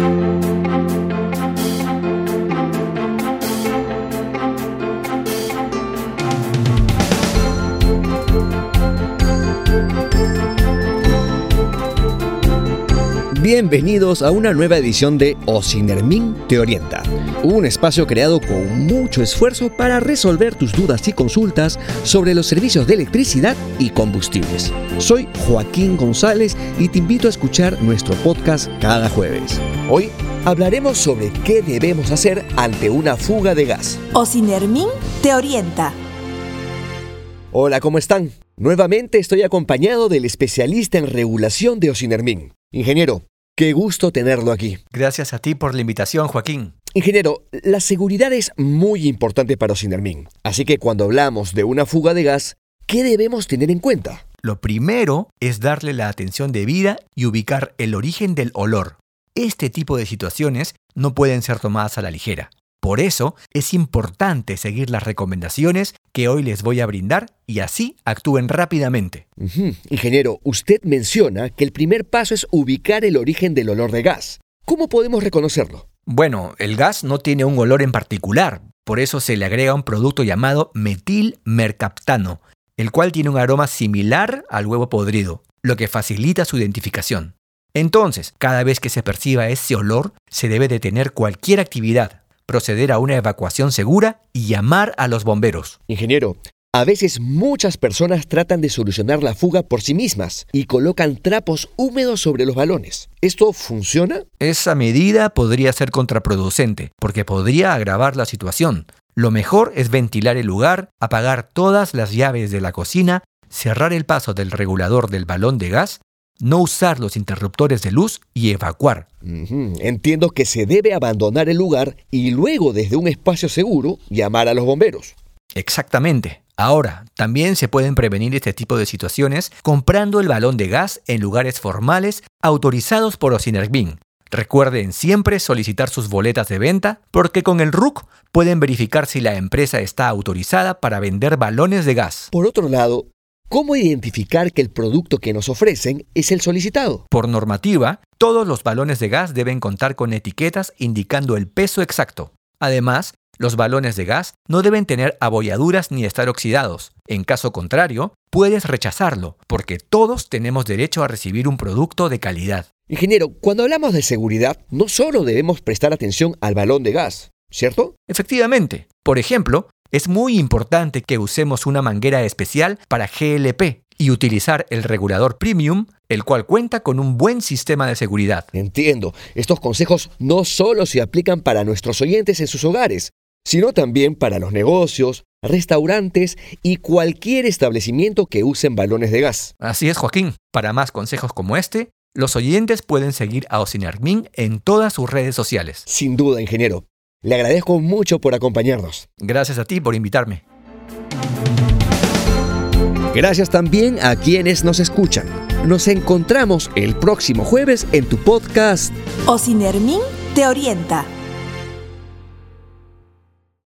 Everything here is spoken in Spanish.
Thank you. Bienvenidos a una nueva edición de Ocinermin Te Orienta, un espacio creado con mucho esfuerzo para resolver tus dudas y consultas sobre los servicios de electricidad y combustibles. Soy Joaquín González y te invito a escuchar nuestro podcast cada jueves. Hoy hablaremos sobre qué debemos hacer ante una fuga de gas. Ocinermin Te Orienta. Hola, ¿cómo están? Nuevamente estoy acompañado del especialista en regulación de Ocinermin. Ingeniero, Qué gusto tenerlo aquí. Gracias a ti por la invitación, Joaquín. Ingeniero, la seguridad es muy importante para Ocinermin. Así que cuando hablamos de una fuga de gas, ¿qué debemos tener en cuenta? Lo primero es darle la atención debida y ubicar el origen del olor. Este tipo de situaciones no pueden ser tomadas a la ligera. Por eso es importante seguir las recomendaciones que hoy les voy a brindar y así actúen rápidamente. Ingeniero, usted menciona que el primer paso es ubicar el origen del olor de gas. ¿Cómo podemos reconocerlo? Bueno, el gas no tiene un olor en particular, por eso se le agrega un producto llamado metilmercaptano, el cual tiene un aroma similar al huevo podrido, lo que facilita su identificación. Entonces, cada vez que se perciba ese olor, se debe detener cualquier actividad, proceder a una evacuación segura y llamar a los bomberos. Ingeniero, a veces muchas personas tratan de solucionar la fuga por sí mismas y colocan trapos húmedos sobre los balones. ¿Esto funciona? Esa medida podría ser contraproducente porque podría agravar la situación. Lo mejor es ventilar el lugar, apagar todas las llaves de la cocina, cerrar el paso del regulador del balón de gas no usar los interruptores de luz y evacuar. Entiendo que se debe abandonar el lugar y luego desde un espacio seguro llamar a los bomberos. Exactamente. Ahora, también se pueden prevenir este tipo de situaciones comprando el balón de gas en lugares formales autorizados por Ocinerbin. Recuerden siempre solicitar sus boletas de venta porque con el RUC pueden verificar si la empresa está autorizada para vender balones de gas. Por otro lado, ¿Cómo identificar que el producto que nos ofrecen es el solicitado? Por normativa, todos los balones de gas deben contar con etiquetas indicando el peso exacto. Además, los balones de gas no deben tener abolladuras ni estar oxidados. En caso contrario, puedes rechazarlo, porque todos tenemos derecho a recibir un producto de calidad. Ingeniero, cuando hablamos de seguridad, no solo debemos prestar atención al balón de gas, ¿cierto? Efectivamente. Por ejemplo, es muy importante que usemos una manguera especial para GLP y utilizar el regulador premium, el cual cuenta con un buen sistema de seguridad. Entiendo, estos consejos no solo se aplican para nuestros oyentes en sus hogares, sino también para los negocios, restaurantes y cualquier establecimiento que usen balones de gas. Así es, Joaquín. Para más consejos como este, los oyentes pueden seguir a Ocinermin en todas sus redes sociales. Sin duda, ingeniero. Le agradezco mucho por acompañarnos. Gracias a ti por invitarme. Gracias también a quienes nos escuchan. Nos encontramos el próximo jueves en tu podcast Ocinermin te orienta.